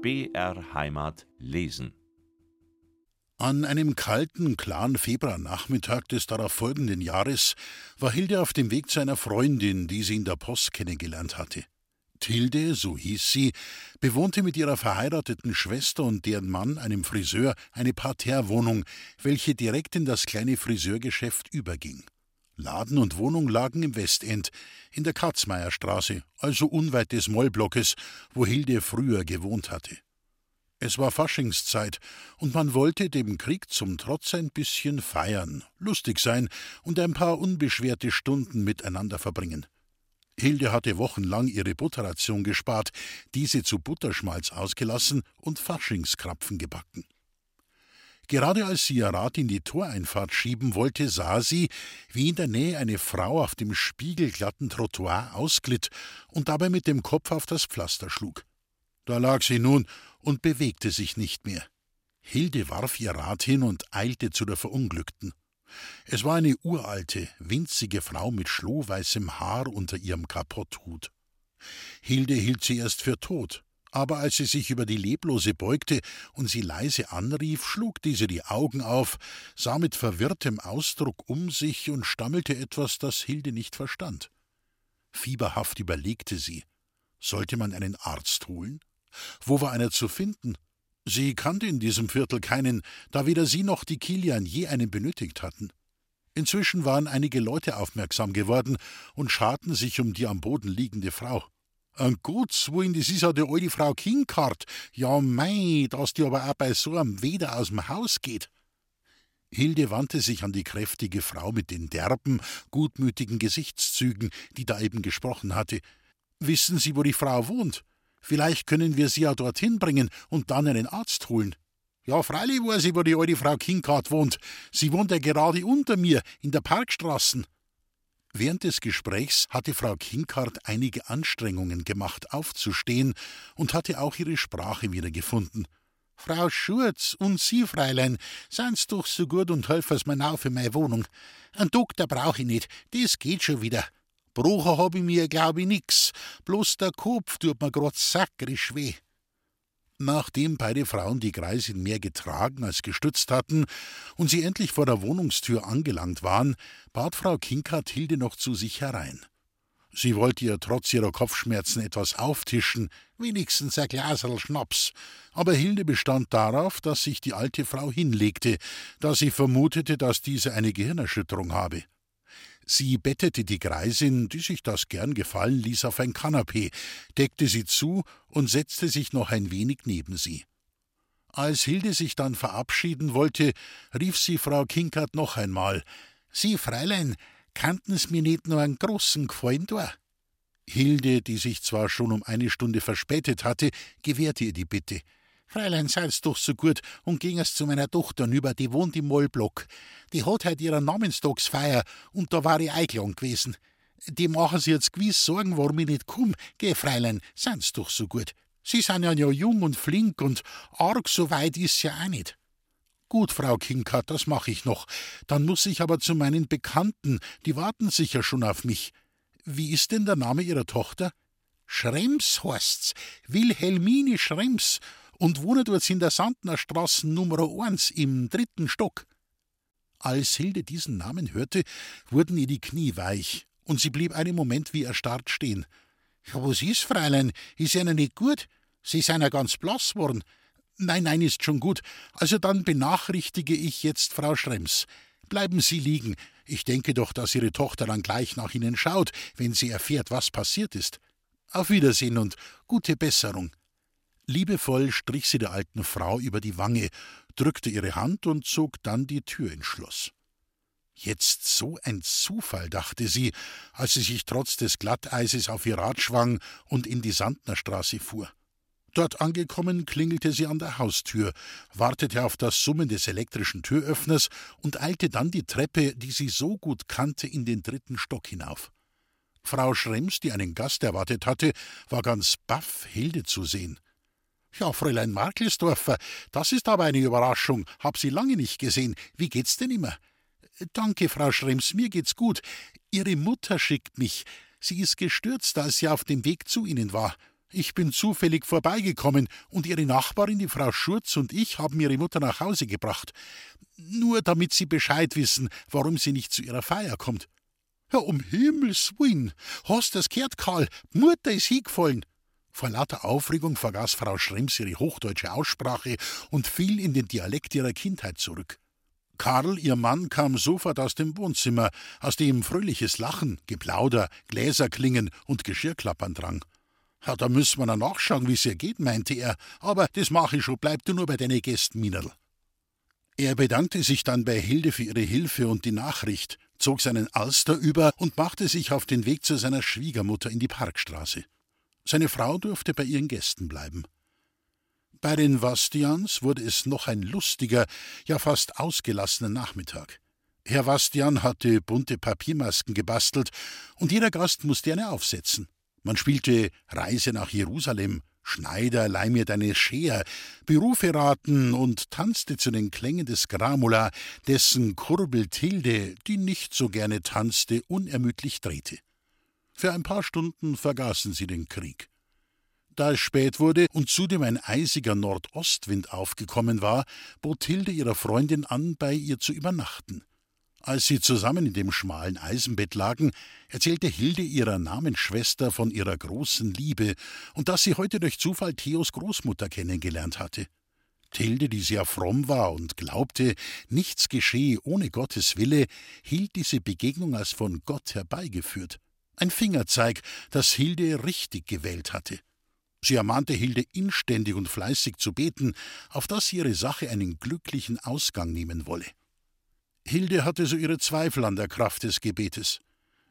BR Heimat lesen. An einem kalten, klaren Februarnachmittag des darauf folgenden Jahres war Hilde auf dem Weg zu einer Freundin, die sie in der Post kennengelernt hatte. Tilde, so hieß sie, bewohnte mit ihrer verheirateten Schwester und deren Mann, einem Friseur, eine Parterrewohnung, welche direkt in das kleine Friseurgeschäft überging. Laden und Wohnung lagen im Westend, in der Katzmeierstraße, also unweit des Mollblockes, wo Hilde früher gewohnt hatte. Es war Faschingszeit, und man wollte dem Krieg zum Trotz ein bisschen feiern, lustig sein und ein paar unbeschwerte Stunden miteinander verbringen. Hilde hatte wochenlang ihre Butterration gespart, diese zu Butterschmalz ausgelassen und Faschingskrapfen gebacken. Gerade als sie ihr Rad in die Toreinfahrt schieben wollte, sah sie, wie in der Nähe eine Frau auf dem spiegelglatten Trottoir ausglitt und dabei mit dem Kopf auf das Pflaster schlug. Da lag sie nun und bewegte sich nicht mehr. Hilde warf ihr Rad hin und eilte zu der Verunglückten. Es war eine uralte, winzige Frau mit schlohweißem Haar unter ihrem Kapotthut. Hilde hielt sie erst für tot, aber als sie sich über die Leblose beugte und sie leise anrief, schlug diese die Augen auf, sah mit verwirrtem Ausdruck um sich und stammelte etwas, das Hilde nicht verstand. Fieberhaft überlegte sie. Sollte man einen Arzt holen? Wo war einer zu finden? Sie kannte in diesem Viertel keinen, da weder sie noch die Kilian je einen benötigt hatten. Inzwischen waren einige Leute aufmerksam geworden und scharten sich um die am Boden liegende Frau. Ein Gottes Willen, das ist ja die alte Frau Kinkart. Ja, mei, dass die aber auch bei so einem Weder aus dem Haus geht. Hilde wandte sich an die kräftige Frau mit den derben, gutmütigen Gesichtszügen, die da eben gesprochen hatte. Wissen Sie, wo die Frau wohnt? Vielleicht können wir sie ja dorthin bringen und dann einen Arzt holen. Ja, freilich weiß ich, wo die alte Frau Kinkart wohnt. Sie wohnt ja gerade unter mir, in der Parkstraßen. Während des Gesprächs hatte Frau Kinkart einige Anstrengungen gemacht, aufzustehen und hatte auch ihre Sprache wiedergefunden. Frau Schurz und Sie, Fräulein, sind's doch so gut und helfen's mir auf in meine Wohnung. Ein Doktor brauch ich nicht, das geht schon wieder. Brucher hab ich mir, glaub ich, nix, bloß der Kopf tut mir grad sakrisch weh. Nachdem beide Frauen die Greisin mehr getragen als gestützt hatten und sie endlich vor der Wohnungstür angelangt waren, bat Frau Kinkert Hilde noch zu sich herein. Sie wollte ihr trotz ihrer Kopfschmerzen etwas auftischen, wenigstens ein Glaserl Schnaps, aber Hilde bestand darauf, dass sich die alte Frau hinlegte, da sie vermutete, dass diese eine Gehirnerschütterung habe. Sie bettete die Greisin, die sich das gern gefallen ließ, auf ein Kanapee, deckte sie zu und setzte sich noch ein wenig neben sie. Als Hilde sich dann verabschieden wollte, rief sie Frau Kinkert noch einmal: Sie, Fräulein, kannten's mir nicht nur einen großen Gefallen da? Hilde, die sich zwar schon um eine Stunde verspätet hatte, gewährte ihr die Bitte. Fräulein, seid's doch so gut und ginger's zu meiner Tochter nüber, die wohnt im Mollblock. Die hat heut ihre Namenstagsfeier und da war ich eingeladen gewesen. Die machen sich jetzt gewiss Sorgen, warum ich nicht komm. Geh, Fräulein, seid's doch so gut. Sie sind ja, ja jung und flink und arg so weit ist's ja auch nicht. Gut, Frau Kinkert, das mach ich noch. Dann muss ich aber zu meinen Bekannten, die warten sicher schon auf mich. Wie ist denn der Name Ihrer Tochter? Schrems heißt's. Wilhelmine Schrems und wohne dort in der Sandner Straße Nummer 1 im dritten Stock. Als Hilde diesen Namen hörte, wurden ihr die Knie weich, und sie blieb einen Moment wie erstarrt stehen. Ja, was ist, Fräulein? Ist Ihnen nicht gut? Sie sind ja ganz blass worden. Nein, nein, ist schon gut. Also dann benachrichtige ich jetzt Frau Schrems. Bleiben Sie liegen. Ich denke doch, dass Ihre Tochter dann gleich nach Ihnen schaut, wenn sie erfährt, was passiert ist. Auf Wiedersehen und gute Besserung. Liebevoll strich sie der alten Frau über die Wange, drückte ihre Hand und zog dann die Tür ins Schloss. Jetzt so ein Zufall, dachte sie, als sie sich trotz des Glatteises auf ihr Rad schwang und in die Sandnerstraße fuhr. Dort angekommen, klingelte sie an der Haustür, wartete auf das Summen des elektrischen Türöffners und eilte dann die Treppe, die sie so gut kannte, in den dritten Stock hinauf. Frau Schrems, die einen Gast erwartet hatte, war ganz baff, Hilde zu sehen. Ja, Fräulein Markelsdorfer, das ist aber eine Überraschung. Hab Sie lange nicht gesehen. Wie geht's denn immer? Danke, Frau Schrems, mir geht's gut. Ihre Mutter schickt mich. Sie ist gestürzt, als sie auf dem Weg zu Ihnen war. Ich bin zufällig vorbeigekommen und Ihre Nachbarin, die Frau Schurz und ich haben Ihre Mutter nach Hause gebracht. Nur damit Sie Bescheid wissen, warum sie nicht zu Ihrer Feier kommt. Ja, um Himmels Willen, hast das gehört, Karl? Mutter ist hingefallen. Vor lauter Aufregung vergaß Frau Schrems ihre hochdeutsche Aussprache und fiel in den Dialekt ihrer Kindheit zurück. Karl, ihr Mann, kam sofort aus dem Wohnzimmer, aus dem fröhliches Lachen, Geplauder, Gläserklingen und Geschirrklappern drang. Ja, da müssen wir noch nachschauen, wie's ihr geht, meinte er, aber das mach ich schon, bleib du nur bei deinen Gästen, Minerl. Er bedankte sich dann bei Hilde für ihre Hilfe und die Nachricht, zog seinen Alster über und machte sich auf den Weg zu seiner Schwiegermutter in die Parkstraße. Seine Frau durfte bei ihren Gästen bleiben. Bei den Wastians wurde es noch ein lustiger, ja fast ausgelassener Nachmittag. Herr Wastian hatte bunte Papiermasken gebastelt und jeder Gast musste eine aufsetzen. Man spielte Reise nach Jerusalem, Schneider, leih mir deine Scheer, Berufe raten und tanzte zu den Klängen des Gramula, dessen Kurbel Tilde, die nicht so gerne tanzte, unermüdlich drehte. Für ein paar Stunden vergaßen sie den Krieg. Da es spät wurde und zudem ein eisiger Nordostwind aufgekommen war, bot Hilde ihrer Freundin an, bei ihr zu übernachten. Als sie zusammen in dem schmalen Eisenbett lagen, erzählte Hilde ihrer Namensschwester von ihrer großen Liebe und dass sie heute durch Zufall Theos Großmutter kennengelernt hatte. Tilde, die sehr fromm war und glaubte, nichts geschehe ohne Gottes Wille, hielt diese Begegnung als von Gott herbeigeführt. Ein Fingerzeig, dass Hilde richtig gewählt hatte. Sie ermahnte Hilde inständig und fleißig zu beten, auf dass ihre Sache einen glücklichen Ausgang nehmen wolle. Hilde hatte so ihre Zweifel an der Kraft des Gebetes.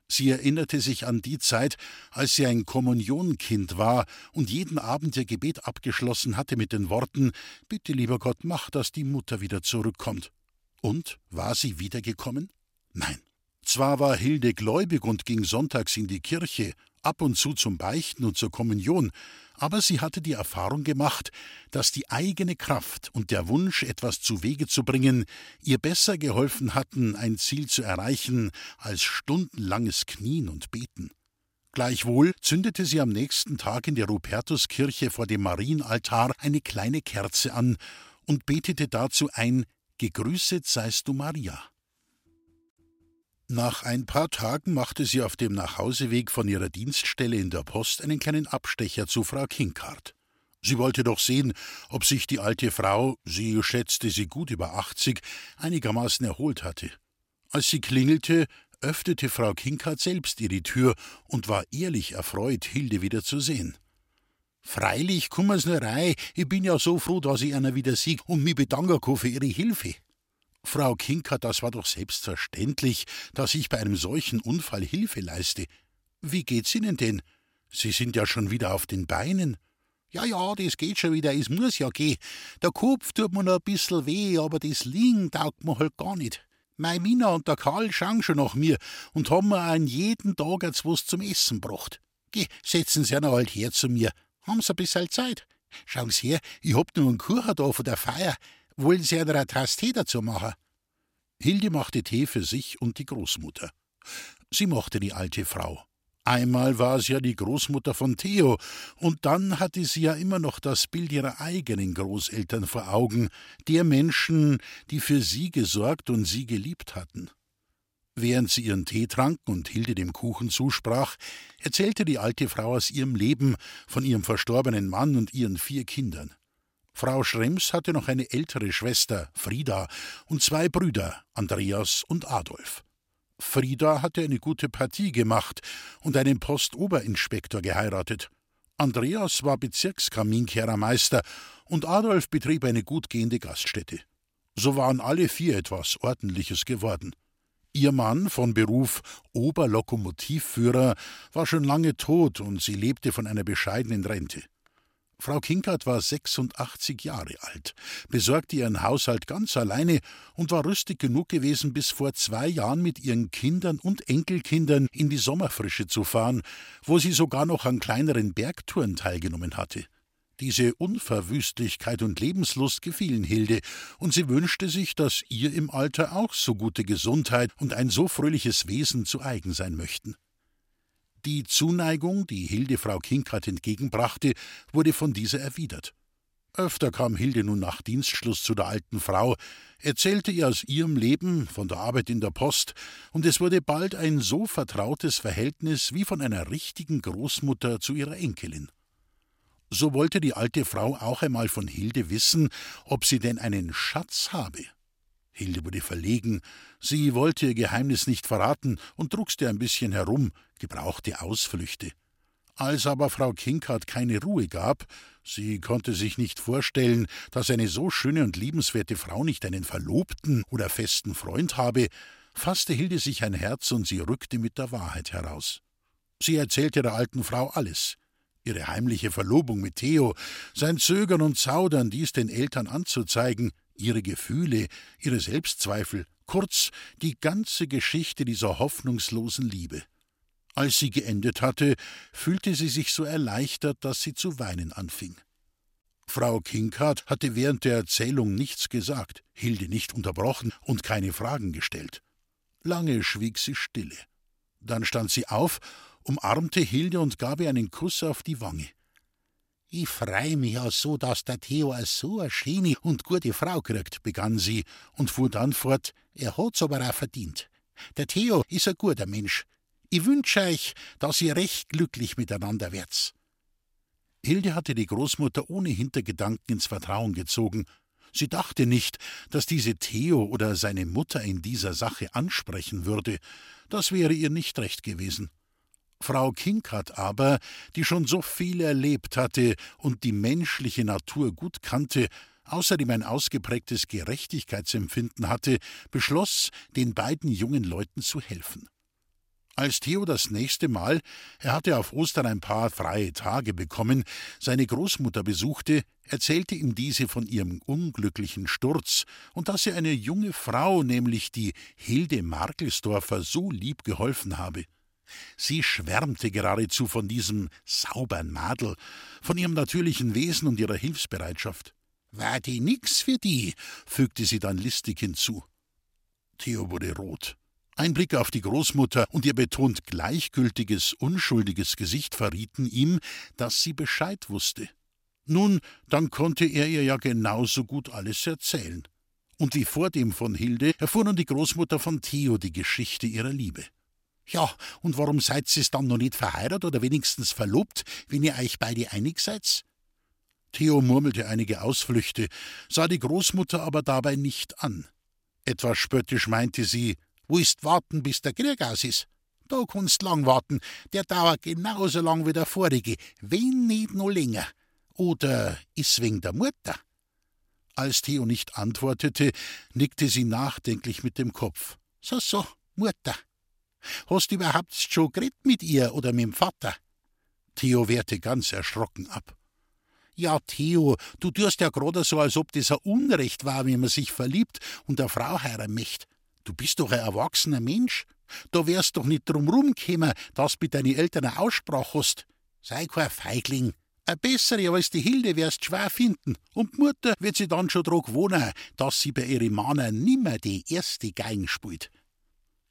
Sie erinnerte sich an die Zeit, als sie ein Kommunionkind war und jeden Abend ihr Gebet abgeschlossen hatte mit den Worten Bitte, lieber Gott, mach, dass die Mutter wieder zurückkommt. Und war sie wiedergekommen? Nein. Zwar war Hilde gläubig und ging sonntags in die Kirche, ab und zu zum Beichten und zur Kommunion, aber sie hatte die Erfahrung gemacht, dass die eigene Kraft und der Wunsch, etwas zu Wege zu bringen, ihr besser geholfen hatten, ein Ziel zu erreichen, als stundenlanges Knien und Beten. Gleichwohl zündete sie am nächsten Tag in der Rupertuskirche vor dem Marienaltar eine kleine Kerze an und betete dazu ein Gegrüßet seist du Maria. Nach ein paar Tagen machte sie auf dem Nachhauseweg von ihrer Dienststelle in der Post einen kleinen Abstecher zu Frau Kinkart. Sie wollte doch sehen, ob sich die alte Frau, sie schätzte sie gut über achtzig, einigermaßen erholt hatte. Als sie klingelte, öffnete Frau Kinkart selbst ihre Tür und war ehrlich erfreut, Hilde wieder zu sehen. Freilich kummer's nur rei, ich bin ja so froh, dass ich einer wieder sieg und mi bedanke für ihre Hilfe. Frau Kinker, das war doch selbstverständlich, dass ich bei einem solchen Unfall Hilfe leiste. Wie geht's Ihnen denn? Sie sind ja schon wieder auf den Beinen. Ja, ja, das geht schon wieder, es muss ja gehen. Der Kopf tut mir noch ein bissel weh, aber das Liegen taugt mir halt gar nicht. Mei Mina und der Karl schauen schon nach mir und haben mir an jeden Tag jetzt was zum Essen gebracht. Geh, setzen Sie ja halt her zu mir. Haben Sie ein bisschen Zeit? Schauen Sie her, ich hab nur einen Kuchen da von der Feier. Wollen Sie einer eine Tasse dazu machen? Hilde machte Tee für sich und die Großmutter. Sie mochte die alte Frau. Einmal war sie ja die Großmutter von Theo, und dann hatte sie ja immer noch das Bild ihrer eigenen Großeltern vor Augen, der Menschen, die für sie gesorgt und sie geliebt hatten. Während sie ihren Tee tranken und Hilde dem Kuchen zusprach, erzählte die alte Frau aus ihrem Leben, von ihrem verstorbenen Mann und ihren vier Kindern. Frau Schrems hatte noch eine ältere Schwester, Frieda, und zwei Brüder, Andreas und Adolf. Frieda hatte eine gute Partie gemacht und einen Postoberinspektor geheiratet. Andreas war Bezirkskaminkehrermeister und Adolf betrieb eine gut gehende Gaststätte. So waren alle vier etwas Ordentliches geworden. Ihr Mann, von Beruf Oberlokomotivführer, war schon lange tot und sie lebte von einer bescheidenen Rente. Frau Kinkert war 86 Jahre alt, besorgte ihren Haushalt ganz alleine und war rüstig genug gewesen, bis vor zwei Jahren mit ihren Kindern und Enkelkindern in die Sommerfrische zu fahren, wo sie sogar noch an kleineren Bergtouren teilgenommen hatte. Diese Unverwüstlichkeit und Lebenslust gefielen Hilde, und sie wünschte sich, dass ihr im Alter auch so gute Gesundheit und ein so fröhliches Wesen zu eigen sein möchten. Die Zuneigung, die Hilde Frau Kinkert entgegenbrachte, wurde von dieser erwidert. Öfter kam Hilde nun nach Dienstschluss zu der alten Frau, erzählte ihr aus ihrem Leben, von der Arbeit in der Post, und es wurde bald ein so vertrautes Verhältnis wie von einer richtigen Großmutter zu ihrer Enkelin. So wollte die alte Frau auch einmal von Hilde wissen, ob sie denn einen Schatz habe. Hilde wurde verlegen, sie wollte ihr Geheimnis nicht verraten und druckste ein bisschen herum, gebrauchte Ausflüchte. Als aber Frau Kinkart keine Ruhe gab, sie konnte sich nicht vorstellen, dass eine so schöne und liebenswerte Frau nicht einen Verlobten oder festen Freund habe, fasste Hilde sich ein Herz und sie rückte mit der Wahrheit heraus. Sie erzählte der alten Frau alles. Ihre heimliche Verlobung mit Theo, sein Zögern und Zaudern, dies den Eltern anzuzeigen, ihre Gefühle, ihre Selbstzweifel, kurz die ganze Geschichte dieser hoffnungslosen Liebe. Als sie geendet hatte, fühlte sie sich so erleichtert, dass sie zu weinen anfing. Frau Kinkart hatte während der Erzählung nichts gesagt, Hilde nicht unterbrochen und keine Fragen gestellt. Lange schwieg sie stille. Dann stand sie auf, umarmte Hilde und gab ihr einen Kuss auf die Wange. Ich freu mich ja so, dass der Theo so eine schöne und gute Frau kriegt, begann sie und fuhr dann fort, er hat's aber auch verdient. Der Theo ist ein guter Mensch, ich wünsche euch, dass ihr recht glücklich miteinander werdet. Hilde hatte die Großmutter ohne Hintergedanken ins Vertrauen gezogen. Sie dachte nicht, dass diese Theo oder seine Mutter in dieser Sache ansprechen würde. Das wäre ihr nicht recht gewesen. Frau Kinkert aber, die schon so viel erlebt hatte und die menschliche Natur gut kannte, außerdem ein ausgeprägtes Gerechtigkeitsempfinden hatte, beschloss, den beiden jungen Leuten zu helfen. Als Theo das nächste Mal, er hatte auf Ostern ein paar freie Tage bekommen, seine Großmutter besuchte, erzählte ihm diese von ihrem unglücklichen Sturz und dass ihr eine junge Frau, nämlich die Hilde Markelsdorfer, so lieb geholfen habe. Sie schwärmte geradezu von diesem saubern Madel, von ihrem natürlichen Wesen und ihrer Hilfsbereitschaft. War die nix für die, fügte sie dann listig hinzu. Theo wurde rot. Ein Blick auf die Großmutter und ihr betont gleichgültiges, unschuldiges Gesicht verrieten ihm, dass sie Bescheid wusste. Nun, dann konnte er ihr ja genauso gut alles erzählen. Und wie vor dem von Hilde erfuhr nun die Großmutter von Theo die Geschichte ihrer Liebe. Ja, und warum seid ihr's dann noch nicht verheiratet oder wenigstens verlobt, wenn ihr euch beide einig seid? Theo murmelte einige Ausflüchte, sah die Großmutter aber dabei nicht an. Etwas spöttisch meinte sie, Willst warten, bis der Krieg aus ist? Da kannst lang warten, der dauert genauso lang wie der vorige, wenn nicht noch länger. Oder ist wegen der Mutter? Als Theo nicht antwortete, nickte sie nachdenklich mit dem Kopf. So, so, Mutter. Hast du überhaupt schon geredet mit ihr oder mit dem Vater? Theo wehrte ganz erschrocken ab. Ja, Theo, du tust ja gerade so, als ob das ein Unrecht war, wenn man sich verliebt und eine Frau heiraten möchte. Du bist doch ein erwachsener Mensch. Da wärst doch nicht drum rumgekommen, dass du mit deinen Eltern eine Aussprache hast. Sei kein Feigling. Eine bessere als die Hilde wirst schwer finden. Und die Mutter wird sie dann schon dran wohnen, dass sie bei ihren Männern nimmer die erste Geigen spielt.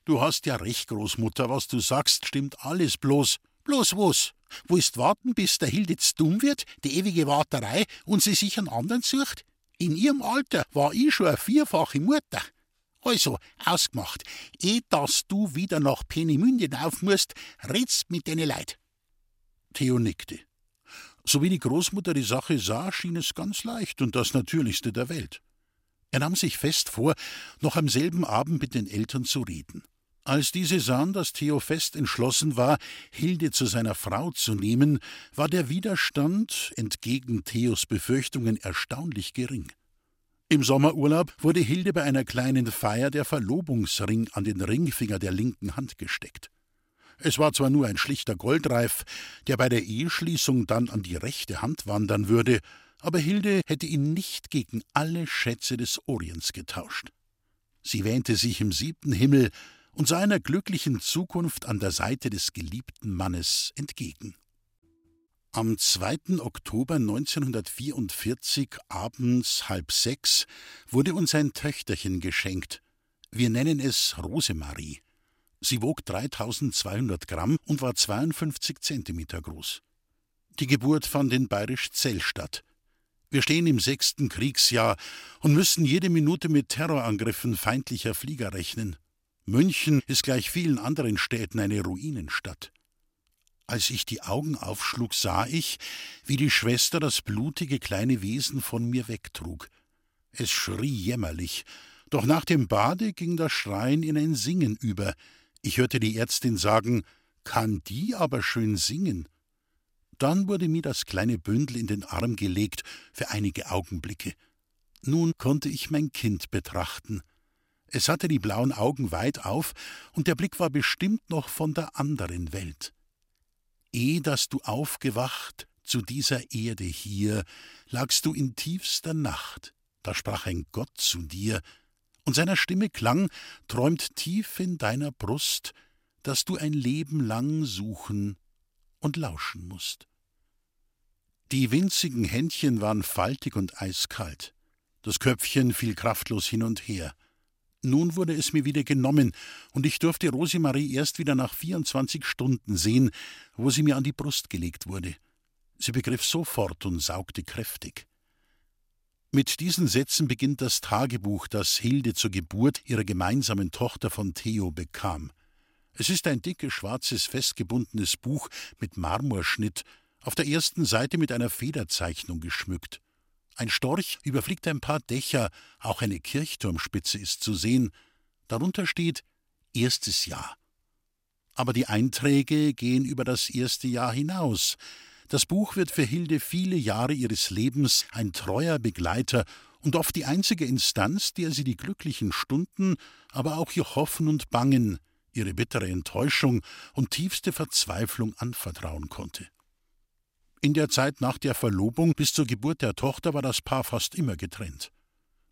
Du hast ja recht, Großmutter, was du sagst, stimmt alles bloß. Bloß was? Willst warten, bis der Hilde jetzt dumm wird, die ewige Warterei, und sie sich einen anderen sucht? In ihrem Alter war ich schon eine vierfache Mutter. Also, ausgemacht. Eh, dass du wieder nach Peenemünde auf musst, redst mit deine Leid. Theo nickte. So wie die Großmutter die Sache sah, schien es ganz leicht und das Natürlichste der Welt. Er nahm sich fest vor, noch am selben Abend mit den Eltern zu reden. Als diese sahen, dass Theo fest entschlossen war, Hilde zu seiner Frau zu nehmen, war der Widerstand entgegen Theos Befürchtungen erstaunlich gering. Im Sommerurlaub wurde Hilde bei einer kleinen Feier der Verlobungsring an den Ringfinger der linken Hand gesteckt. Es war zwar nur ein schlichter Goldreif, der bei der Eheschließung dann an die rechte Hand wandern würde, aber Hilde hätte ihn nicht gegen alle Schätze des Orients getauscht. Sie wähnte sich im siebten Himmel und sah einer glücklichen Zukunft an der Seite des geliebten Mannes entgegen. Am 2. Oktober 1944 abends halb sechs wurde uns ein Töchterchen geschenkt. Wir nennen es Rosemarie. Sie wog 3200 Gramm und war 52 Zentimeter groß. Die Geburt fand in Bayerisch Zell statt. Wir stehen im sechsten Kriegsjahr und müssen jede Minute mit Terrorangriffen feindlicher Flieger rechnen. München ist gleich vielen anderen Städten eine Ruinenstadt. Als ich die Augen aufschlug, sah ich, wie die Schwester das blutige kleine Wesen von mir wegtrug. Es schrie jämmerlich, doch nach dem Bade ging das Schreien in ein Singen über. Ich hörte die Ärztin sagen, kann die aber schön singen. Dann wurde mir das kleine Bündel in den Arm gelegt für einige Augenblicke. Nun konnte ich mein Kind betrachten. Es hatte die blauen Augen weit auf, und der Blick war bestimmt noch von der anderen Welt. Eh dass du aufgewacht zu dieser Erde hier, lagst du in tiefster Nacht, da sprach ein Gott zu dir, und seiner Stimme klang, träumt tief in deiner Brust, dass du ein Leben lang suchen und lauschen musst. Die winzigen Händchen waren faltig und eiskalt. Das Köpfchen fiel kraftlos hin und her. Nun wurde es mir wieder genommen, und ich durfte Rosemarie erst wieder nach 24 Stunden sehen, wo sie mir an die Brust gelegt wurde. Sie begriff sofort und saugte kräftig. Mit diesen Sätzen beginnt das Tagebuch, das Hilde zur Geburt ihrer gemeinsamen Tochter von Theo bekam. Es ist ein dickes, schwarzes, festgebundenes Buch mit Marmorschnitt, auf der ersten Seite mit einer Federzeichnung geschmückt. Ein Storch überfliegt ein paar Dächer, auch eine Kirchturmspitze ist zu sehen. Darunter steht erstes Jahr. Aber die Einträge gehen über das erste Jahr hinaus. Das Buch wird für Hilde viele Jahre ihres Lebens ein treuer Begleiter und oft die einzige Instanz, der sie die glücklichen Stunden, aber auch ihr Hoffen und Bangen, ihre bittere Enttäuschung und tiefste Verzweiflung anvertrauen konnte. In der Zeit nach der Verlobung bis zur Geburt der Tochter war das Paar fast immer getrennt.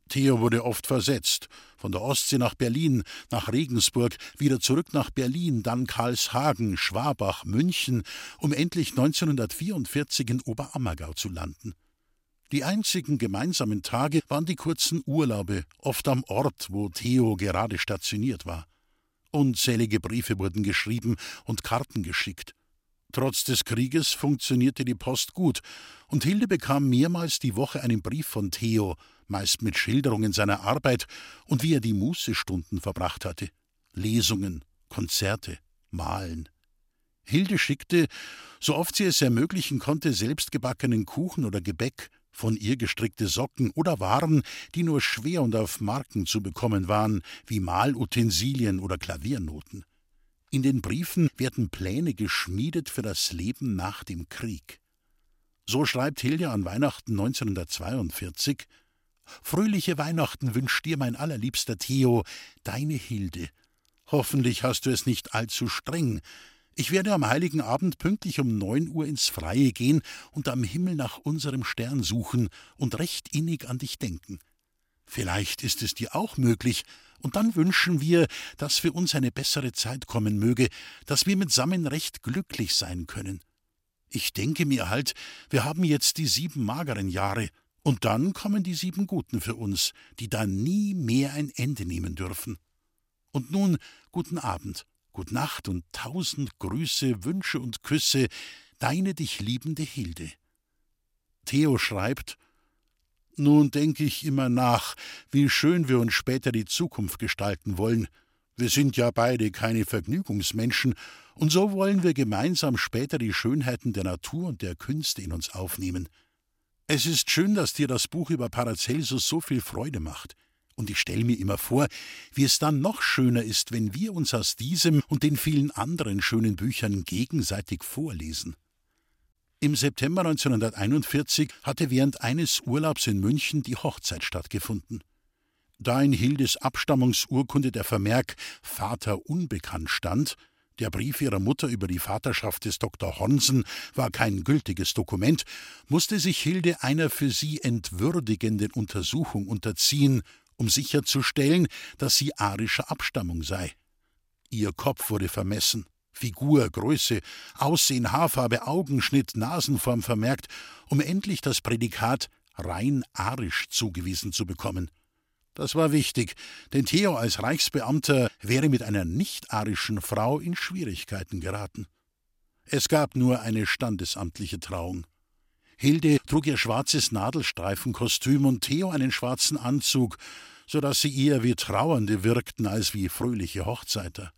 Theo wurde oft versetzt, von der Ostsee nach Berlin, nach Regensburg, wieder zurück nach Berlin, dann Karlshagen, Schwabach, München, um endlich 1944 in Oberammergau zu landen. Die einzigen gemeinsamen Tage waren die kurzen Urlaube, oft am Ort, wo Theo gerade stationiert war. Unzählige Briefe wurden geschrieben und Karten geschickt. Trotz des Krieges funktionierte die Post gut, und Hilde bekam mehrmals die Woche einen Brief von Theo, meist mit Schilderungen seiner Arbeit und wie er die Mußestunden verbracht hatte. Lesungen, Konzerte, Malen. Hilde schickte, so oft sie es ermöglichen konnte, selbstgebackenen Kuchen oder Gebäck, von ihr gestrickte Socken oder Waren, die nur schwer und auf Marken zu bekommen waren, wie Malutensilien oder Klaviernoten. In den Briefen werden Pläne geschmiedet für das Leben nach dem Krieg. So schreibt Hilja an Weihnachten 1942 Fröhliche Weihnachten wünscht dir mein allerliebster Theo, deine Hilde. Hoffentlich hast du es nicht allzu streng. Ich werde am heiligen Abend pünktlich um neun Uhr ins Freie gehen und am Himmel nach unserem Stern suchen und recht innig an dich denken. Vielleicht ist es dir auch möglich, und dann wünschen wir, dass für uns eine bessere Zeit kommen möge, dass wir mitsammen recht glücklich sein können. Ich denke mir halt, wir haben jetzt die sieben mageren Jahre, und dann kommen die sieben guten für uns, die dann nie mehr ein Ende nehmen dürfen. Und nun guten Abend, gut Nacht und tausend Grüße, Wünsche und Küsse, deine dich liebende Hilde. Theo schreibt, nun denke ich immer nach, wie schön wir uns später die Zukunft gestalten wollen. Wir sind ja beide keine Vergnügungsmenschen, und so wollen wir gemeinsam später die Schönheiten der Natur und der Künste in uns aufnehmen. Es ist schön, dass dir das Buch über Paracelsus so viel Freude macht. Und ich stelle mir immer vor, wie es dann noch schöner ist, wenn wir uns aus diesem und den vielen anderen schönen Büchern gegenseitig vorlesen. Im September 1941 hatte während eines Urlaubs in München die Hochzeit stattgefunden. Da in Hildes Abstammungsurkunde der Vermerk Vater unbekannt stand, der Brief ihrer Mutter über die Vaterschaft des Dr. Honsen war kein gültiges Dokument, musste sich Hilde einer für sie entwürdigenden Untersuchung unterziehen, um sicherzustellen, dass sie arischer Abstammung sei. Ihr Kopf wurde vermessen, Figur, Größe, Aussehen, Haarfarbe, Augenschnitt, Nasenform vermerkt, um endlich das Prädikat rein arisch zugewiesen zu bekommen. Das war wichtig, denn Theo als Reichsbeamter wäre mit einer nicht-arischen Frau in Schwierigkeiten geraten. Es gab nur eine standesamtliche Trauung. Hilde trug ihr schwarzes Nadelstreifenkostüm und Theo einen schwarzen Anzug, so dass sie eher wie Trauernde wirkten als wie fröhliche Hochzeiter.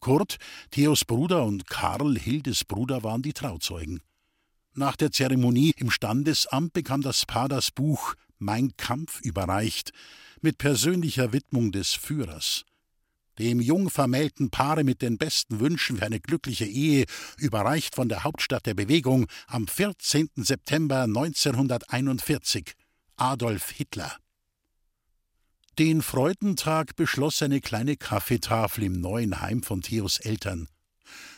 Kurt, Theos Bruder und Karl, Hildes Bruder, waren die Trauzeugen. Nach der Zeremonie im Standesamt bekam das Paar das Buch Mein Kampf überreicht, mit persönlicher Widmung des Führers. Dem jungvermählten Paare mit den besten Wünschen für eine glückliche Ehe, überreicht von der Hauptstadt der Bewegung am 14. September 1941. Adolf Hitler. Den Freudentag beschloss eine kleine Kaffeetafel im neuen Heim von Theos Eltern.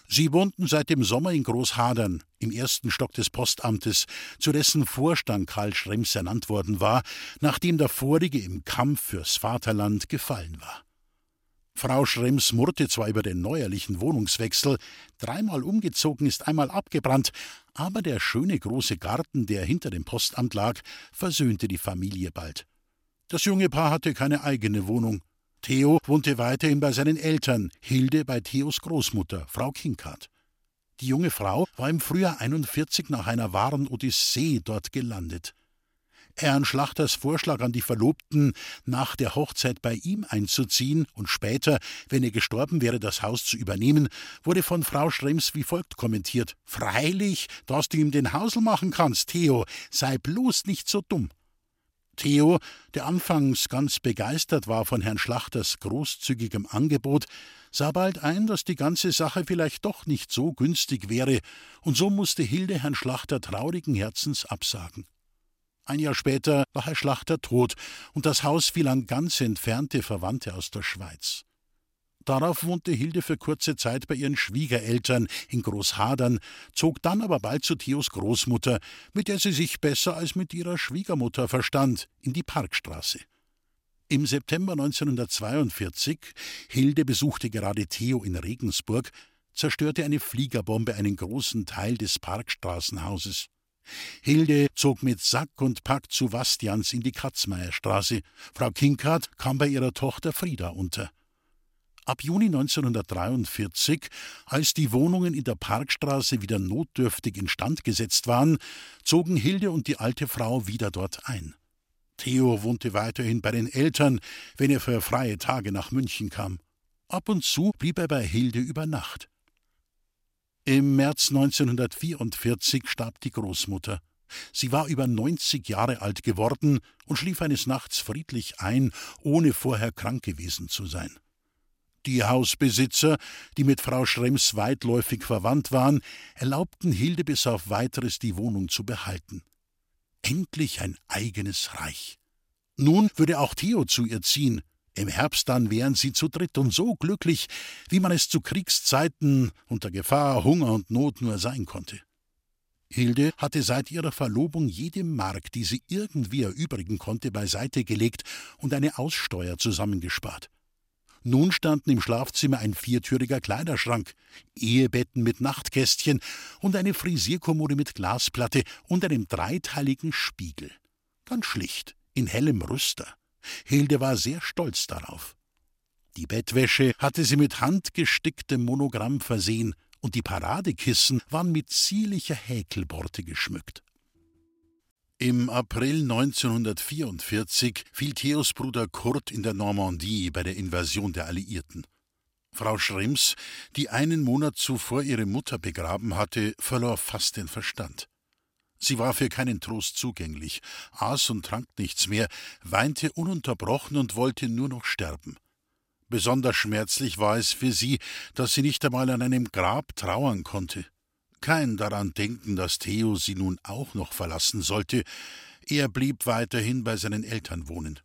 Sie wohnten seit dem Sommer in Großhadern, im ersten Stock des Postamtes, zu dessen Vorstand Karl Schrems ernannt worden war, nachdem der vorige im Kampf fürs Vaterland gefallen war. Frau Schrems murrte zwar über den neuerlichen Wohnungswechsel, dreimal umgezogen ist einmal abgebrannt, aber der schöne große Garten, der hinter dem Postamt lag, versöhnte die Familie bald. Das junge Paar hatte keine eigene Wohnung. Theo wohnte weiterhin bei seinen Eltern, Hilde bei Theos Großmutter, Frau Kinkart. Die junge Frau war im Frühjahr 41 nach einer wahren Odyssee dort gelandet. Herrn Schlachters Vorschlag an die Verlobten, nach der Hochzeit bei ihm einzuziehen und später, wenn er gestorben wäre, das Haus zu übernehmen, wurde von Frau Schrems wie folgt kommentiert: Freilich, dass du ihm den Hausel machen kannst, Theo, sei bloß nicht so dumm. Theo, der anfangs ganz begeistert war von Herrn Schlachters großzügigem Angebot, sah bald ein, dass die ganze Sache vielleicht doch nicht so günstig wäre, und so musste Hilde Herrn Schlachter traurigen Herzens absagen. Ein Jahr später war Herr Schlachter tot, und das Haus fiel an ganz entfernte Verwandte aus der Schweiz. Darauf wohnte Hilde für kurze Zeit bei ihren Schwiegereltern in Großhadern, zog dann aber bald zu Theos Großmutter, mit der sie sich besser als mit ihrer Schwiegermutter verstand, in die Parkstraße. Im September 1942, Hilde besuchte gerade Theo in Regensburg, zerstörte eine Fliegerbombe einen großen Teil des Parkstraßenhauses. Hilde zog mit Sack und Pack zu Bastians in die Katzmeierstraße. Frau Kinkert kam bei ihrer Tochter Frieda unter. Ab Juni 1943, als die Wohnungen in der Parkstraße wieder notdürftig instand gesetzt waren, zogen Hilde und die alte Frau wieder dort ein. Theo wohnte weiterhin bei den Eltern, wenn er für freie Tage nach München kam. Ab und zu blieb er bei Hilde über Nacht. Im März 1944 starb die Großmutter. Sie war über 90 Jahre alt geworden und schlief eines Nachts friedlich ein, ohne vorher krank gewesen zu sein. Die Hausbesitzer, die mit Frau Schrems weitläufig verwandt waren, erlaubten Hilde bis auf weiteres die Wohnung zu behalten. Endlich ein eigenes Reich. Nun würde auch Theo zu ihr ziehen. Im Herbst dann wären sie zu dritt und so glücklich, wie man es zu Kriegszeiten unter Gefahr, Hunger und Not nur sein konnte. Hilde hatte seit ihrer Verlobung jede Mark, die sie irgendwie erübrigen konnte, beiseite gelegt und eine Aussteuer zusammengespart. Nun standen im Schlafzimmer ein viertüriger Kleiderschrank, Ehebetten mit Nachtkästchen und eine Frisierkommode mit Glasplatte und einem dreiteiligen Spiegel. Ganz schlicht, in hellem Rüster. Hilde war sehr stolz darauf. Die Bettwäsche hatte sie mit handgesticktem Monogramm versehen, und die Paradekissen waren mit zierlicher Häkelborte geschmückt. Im April 1944 fiel Theos Bruder Kurt in der Normandie bei der Invasion der Alliierten. Frau Schrems, die einen Monat zuvor ihre Mutter begraben hatte, verlor fast den Verstand. Sie war für keinen Trost zugänglich, aß und trank nichts mehr, weinte ununterbrochen und wollte nur noch sterben. Besonders schmerzlich war es für sie, dass sie nicht einmal an einem Grab trauern konnte kein daran denken, dass Theo sie nun auch noch verlassen sollte. Er blieb weiterhin bei seinen Eltern wohnen.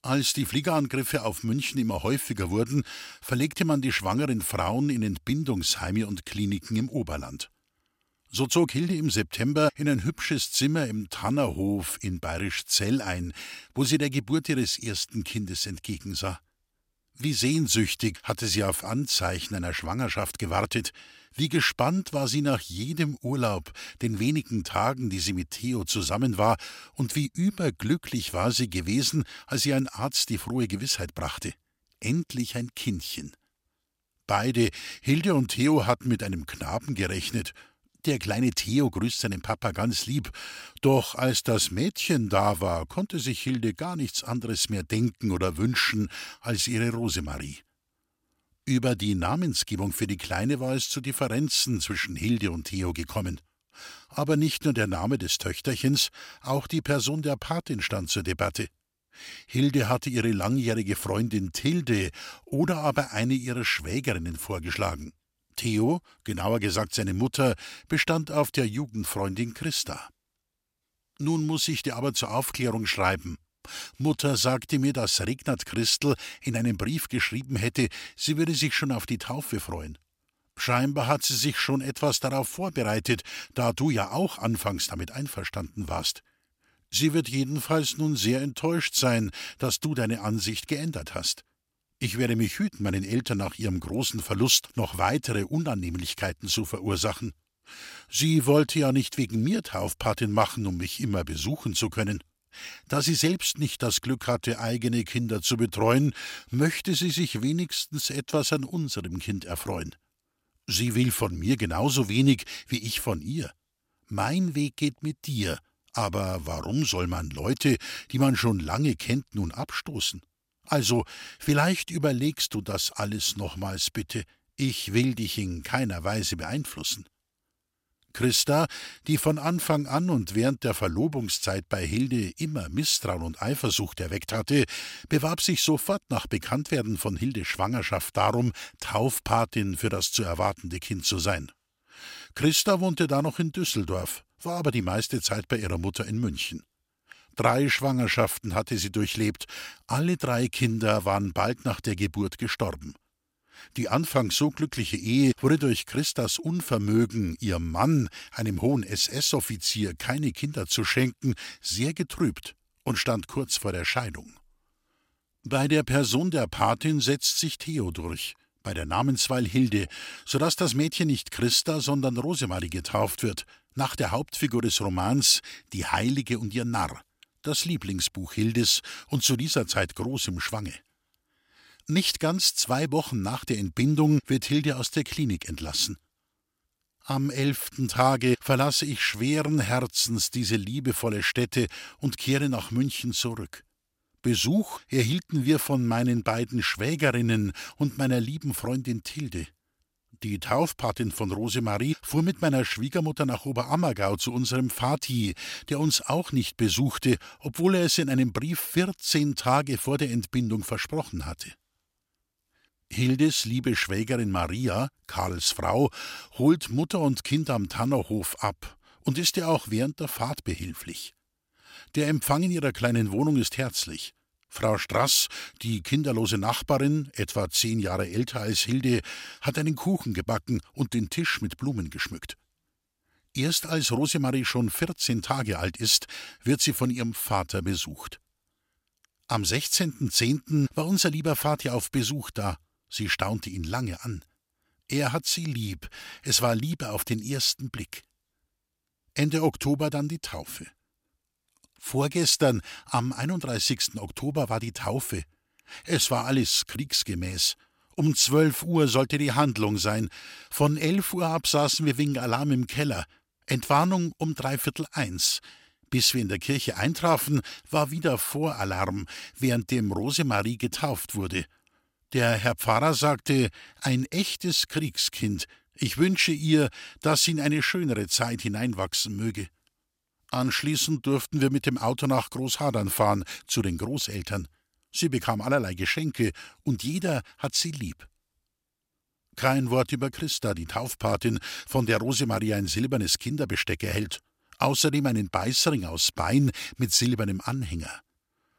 Als die Fliegerangriffe auf München immer häufiger wurden, verlegte man die schwangeren Frauen in Entbindungsheime und Kliniken im Oberland. So zog Hilde im September in ein hübsches Zimmer im Tannerhof in Bayerisch Zell ein, wo sie der Geburt ihres ersten Kindes entgegensah. Wie sehnsüchtig hatte sie auf Anzeichen einer Schwangerschaft gewartet, wie gespannt war sie nach jedem Urlaub, den wenigen Tagen, die sie mit Theo zusammen war, und wie überglücklich war sie gewesen, als ihr ein Arzt die frohe Gewissheit brachte. Endlich ein Kindchen. Beide, Hilde und Theo, hatten mit einem Knaben gerechnet. Der kleine Theo grüßt seinen Papa ganz lieb, doch als das Mädchen da war, konnte sich Hilde gar nichts anderes mehr denken oder wünschen als ihre Rosemarie. Über die Namensgebung für die Kleine war es zu Differenzen zwischen Hilde und Theo gekommen. Aber nicht nur der Name des Töchterchens, auch die Person der Patin stand zur Debatte. Hilde hatte ihre langjährige Freundin Tilde oder aber eine ihrer Schwägerinnen vorgeschlagen. Theo, genauer gesagt seine Mutter, bestand auf der Jugendfreundin Christa. Nun muss ich dir aber zur Aufklärung schreiben. Mutter sagte mir, dass Regnat Christel in einem Brief geschrieben hätte, sie würde sich schon auf die Taufe freuen. Scheinbar hat sie sich schon etwas darauf vorbereitet, da du ja auch anfangs damit einverstanden warst. Sie wird jedenfalls nun sehr enttäuscht sein, dass du deine Ansicht geändert hast. Ich werde mich hüten, meinen Eltern nach ihrem großen Verlust noch weitere Unannehmlichkeiten zu verursachen. Sie wollte ja nicht wegen mir Taufpatin machen, um mich immer besuchen zu können. Da sie selbst nicht das Glück hatte, eigene Kinder zu betreuen, möchte sie sich wenigstens etwas an unserem Kind erfreuen. Sie will von mir genauso wenig wie ich von ihr. Mein Weg geht mit dir, aber warum soll man Leute, die man schon lange kennt, nun abstoßen? Also, vielleicht überlegst du das alles nochmals bitte. Ich will dich in keiner Weise beeinflussen. Christa, die von Anfang an und während der Verlobungszeit bei Hilde immer Misstrauen und Eifersucht erweckt hatte, bewarb sich sofort nach Bekanntwerden von Hildes Schwangerschaft darum, Taufpatin für das zu erwartende Kind zu sein. Christa wohnte da noch in Düsseldorf, war aber die meiste Zeit bei ihrer Mutter in München. Drei Schwangerschaften hatte sie durchlebt, alle drei Kinder waren bald nach der Geburt gestorben. Die anfangs so glückliche Ehe wurde durch Christas Unvermögen, ihrem Mann, einem hohen SS-Offizier, keine Kinder zu schenken, sehr getrübt und stand kurz vor der Scheidung. Bei der Person der Patin setzt sich Theo durch, bei der Namenswahl Hilde, so dass das Mädchen nicht Christa, sondern Rosemarie getauft wird, nach der Hauptfigur des Romans Die Heilige und ihr Narr, das Lieblingsbuch Hildes und zu dieser Zeit groß im Schwange. Nicht ganz zwei Wochen nach der Entbindung wird Hilde aus der Klinik entlassen. Am elften Tage verlasse ich schweren Herzens diese liebevolle Stätte und kehre nach München zurück. Besuch erhielten wir von meinen beiden Schwägerinnen und meiner lieben Freundin Tilde. Die Taufpatin von Rosemarie fuhr mit meiner Schwiegermutter nach Oberammergau zu unserem Vati, der uns auch nicht besuchte, obwohl er es in einem Brief vierzehn Tage vor der Entbindung versprochen hatte. Hildes liebe Schwägerin Maria, Karls Frau, holt Mutter und Kind am Tannerhof ab und ist ihr auch während der Fahrt behilflich. Der Empfang in ihrer kleinen Wohnung ist herzlich. Frau Strass, die kinderlose Nachbarin, etwa zehn Jahre älter als Hilde, hat einen Kuchen gebacken und den Tisch mit Blumen geschmückt. Erst als Rosemarie schon vierzehn Tage alt ist, wird sie von ihrem Vater besucht. Am 16.10. war unser lieber Vater auf Besuch da Sie staunte ihn lange an. Er hat sie lieb, es war Liebe auf den ersten Blick. Ende Oktober dann die Taufe. Vorgestern, am 31. Oktober, war die Taufe. Es war alles kriegsgemäß. Um zwölf Uhr sollte die Handlung sein. Von elf Uhr ab saßen wir wegen Alarm im Keller. Entwarnung um dreiviertel eins. Bis wir in der Kirche eintrafen, war wieder Voralarm, während dem Rosemarie getauft wurde. Der Herr Pfarrer sagte, ein echtes Kriegskind, ich wünsche ihr, dass sie in eine schönere Zeit hineinwachsen möge. Anschließend durften wir mit dem Auto nach Großhadern fahren, zu den Großeltern. Sie bekam allerlei Geschenke, und jeder hat sie lieb. Kein Wort über Christa, die Taufpatin, von der Rosemarie ein silbernes Kinderbesteck erhält, außerdem einen Beißring aus Bein mit silbernem Anhänger.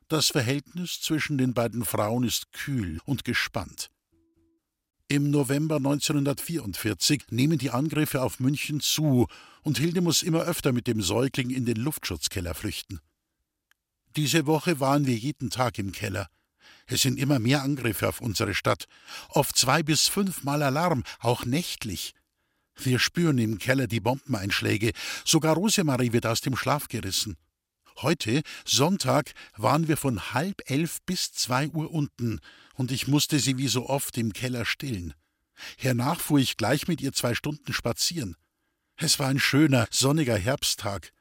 Das Verhältnis zwischen den beiden Frauen ist kühl und gespannt. Im November 1944 nehmen die Angriffe auf München zu und Hilde muss immer öfter mit dem Säugling in den Luftschutzkeller flüchten. Diese Woche waren wir jeden Tag im Keller. Es sind immer mehr Angriffe auf unsere Stadt. Oft zwei bis fünfmal Alarm, auch nächtlich. Wir spüren im Keller die Bombeneinschläge. Sogar Rosemarie wird aus dem Schlaf gerissen. Heute, Sonntag, waren wir von halb elf bis zwei Uhr unten, und ich musste sie wie so oft im Keller stillen. Hernach fuhr ich gleich mit ihr zwei Stunden spazieren. Es war ein schöner, sonniger Herbsttag.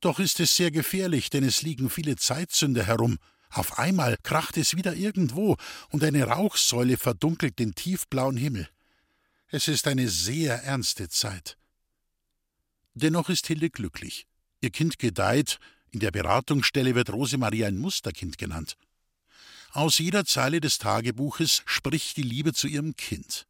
Doch ist es sehr gefährlich, denn es liegen viele Zeitzünder herum. Auf einmal kracht es wieder irgendwo, und eine Rauchsäule verdunkelt den tiefblauen Himmel. Es ist eine sehr ernste Zeit. Dennoch ist Hilde glücklich. Ihr Kind gedeiht, in der Beratungsstelle wird Rosemarie ein Musterkind genannt. Aus jeder Zeile des Tagebuches spricht die Liebe zu ihrem Kind.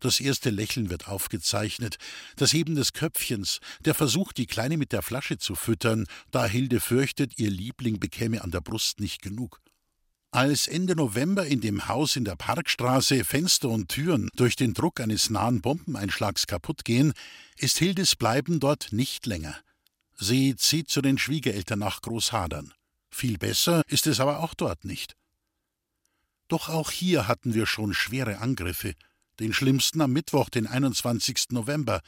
Das erste Lächeln wird aufgezeichnet, das Heben des Köpfchens, der Versuch, die Kleine mit der Flasche zu füttern, da Hilde fürchtet, ihr Liebling bekäme an der Brust nicht genug. Als Ende November in dem Haus in der Parkstraße Fenster und Türen durch den Druck eines nahen Bombeneinschlags kaputt gehen, ist Hildes Bleiben dort nicht länger. Sie zieht zu den Schwiegereltern nach Großhadern. Viel besser ist es aber auch dort nicht. Doch auch hier hatten wir schon schwere Angriffe den schlimmsten am Mittwoch, den 21. November.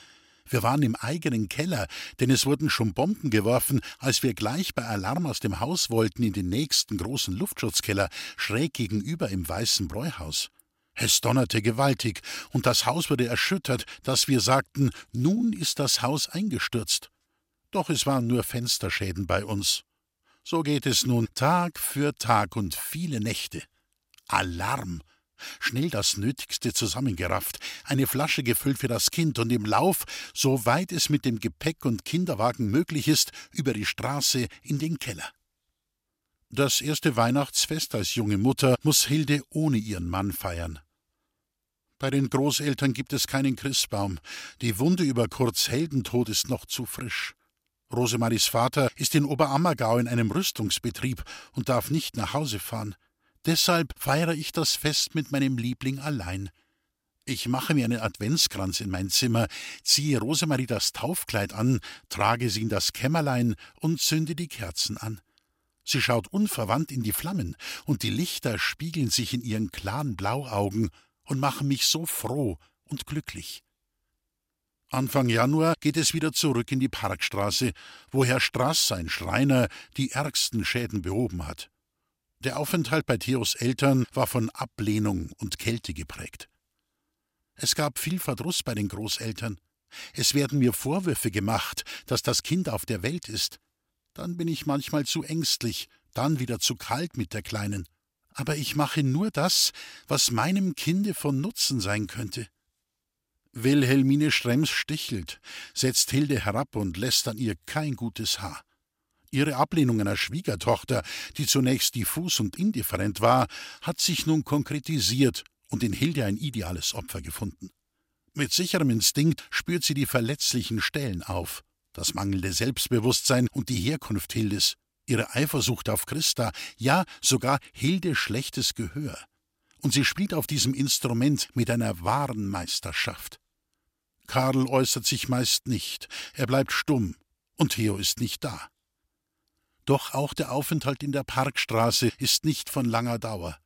Wir waren im eigenen Keller, denn es wurden schon Bomben geworfen, als wir gleich bei Alarm aus dem Haus wollten in den nächsten großen Luftschutzkeller, schräg gegenüber im Weißen Bräuhaus. Es donnerte gewaltig, und das Haus wurde erschüttert, dass wir sagten, nun ist das Haus eingestürzt. Doch es waren nur Fensterschäden bei uns. So geht es nun Tag für Tag und viele Nächte. Alarm, Schnell das Nötigste zusammengerafft, eine Flasche gefüllt für das Kind und im Lauf, soweit es mit dem Gepäck und Kinderwagen möglich ist, über die Straße in den Keller. Das erste Weihnachtsfest als junge Mutter muss Hilde ohne ihren Mann feiern. Bei den Großeltern gibt es keinen Christbaum. Die Wunde über Kurz Heldentod ist noch zu frisch. Rosemaries Vater ist in Oberammergau in einem Rüstungsbetrieb und darf nicht nach Hause fahren. Deshalb feiere ich das Fest mit meinem Liebling allein. Ich mache mir einen Adventskranz in mein Zimmer, ziehe Rosemarie das Taufkleid an, trage sie in das Kämmerlein und zünde die Kerzen an. Sie schaut unverwandt in die Flammen, und die Lichter spiegeln sich in ihren klaren Blauaugen und machen mich so froh und glücklich. Anfang Januar geht es wieder zurück in die Parkstraße, wo Herr Straß, sein Schreiner, die ärgsten Schäden behoben hat. Der Aufenthalt bei Theos Eltern war von Ablehnung und Kälte geprägt. Es gab viel Verdruss bei den Großeltern. Es werden mir Vorwürfe gemacht, dass das Kind auf der Welt ist. Dann bin ich manchmal zu ängstlich, dann wieder zu kalt mit der Kleinen. Aber ich mache nur das, was meinem Kinde von Nutzen sein könnte. Wilhelmine Schrems stichelt, setzt Hilde herab und lässt an ihr kein gutes Haar. Ihre Ablehnung einer Schwiegertochter, die zunächst diffus und indifferent war, hat sich nun konkretisiert und in Hilde ein ideales Opfer gefunden. Mit sicherem Instinkt spürt sie die verletzlichen Stellen auf, das mangelnde Selbstbewusstsein und die Herkunft Hildes, ihre Eifersucht auf Christa, ja sogar Hilde schlechtes Gehör. Und sie spielt auf diesem Instrument mit einer wahren Meisterschaft. Karl äußert sich meist nicht, er bleibt stumm, und Theo ist nicht da. Doch auch der Aufenthalt in der Parkstraße ist nicht von langer Dauer.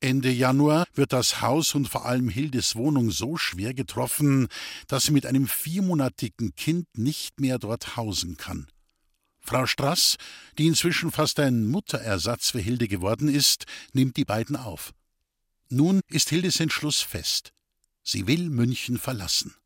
Ende Januar wird das Haus und vor allem Hildes Wohnung so schwer getroffen, dass sie mit einem viermonatigen Kind nicht mehr dort hausen kann. Frau Strass, die inzwischen fast ein Mutterersatz für Hilde geworden ist, nimmt die beiden auf. Nun ist Hildes Entschluss fest. Sie will München verlassen.